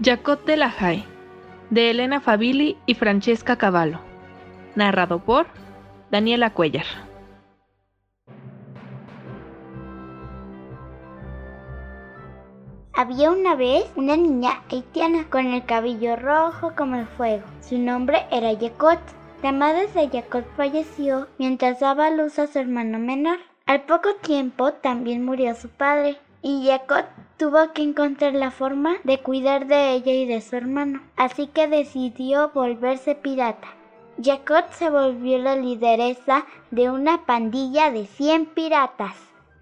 Jacot de la Jai, de Elena Fabili y Francesca Cavallo. Narrado por Daniela Cuellar. Había una vez una niña haitiana con el cabello rojo como el fuego. Su nombre era Jacot. La madre de Jacot falleció mientras daba luz a su hermano menor. Al poco tiempo también murió su padre y Jacot tuvo que encontrar la forma de cuidar de ella y de su hermano, así que decidió volverse pirata. Jacot se volvió la lideresa de una pandilla de 100 piratas.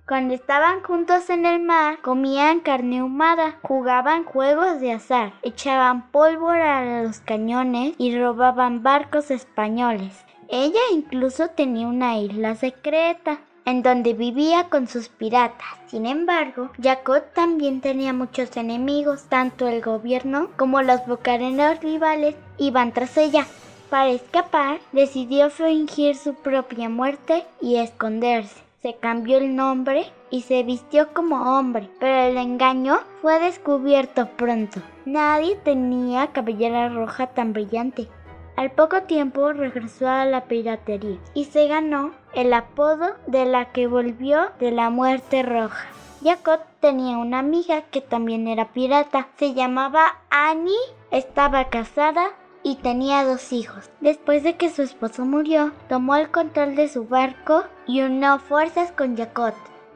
Cuando estaban juntos en el mar, comían carne humada, jugaban juegos de azar, echaban pólvora a los cañones y robaban barcos españoles. Ella incluso tenía una isla secreta en donde vivía con sus piratas. Sin embargo, Jacot también tenía muchos enemigos, tanto el gobierno como los bocarenos rivales iban tras ella. Para escapar, decidió fingir su propia muerte y esconderse. Se cambió el nombre y se vistió como hombre, pero el engaño fue descubierto pronto. Nadie tenía cabellera roja tan brillante. Al poco tiempo regresó a la piratería y se ganó el apodo de la que volvió de la muerte roja. Jacot tenía una amiga que también era pirata. Se llamaba Annie, estaba casada y tenía dos hijos. Después de que su esposo murió, tomó el control de su barco y unió fuerzas con Jacot.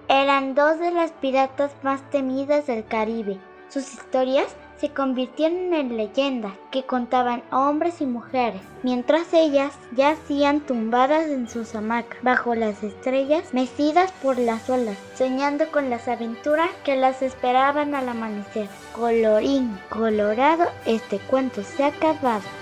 Eran dos de las piratas más temidas del Caribe. Sus historias se convirtieron en leyendas que contaban hombres y mujeres, mientras ellas yacían tumbadas en sus hamacas bajo las estrellas, mecidas por las olas, soñando con las aventuras que las esperaban al amanecer. Colorín colorado, este cuento se ha acabado.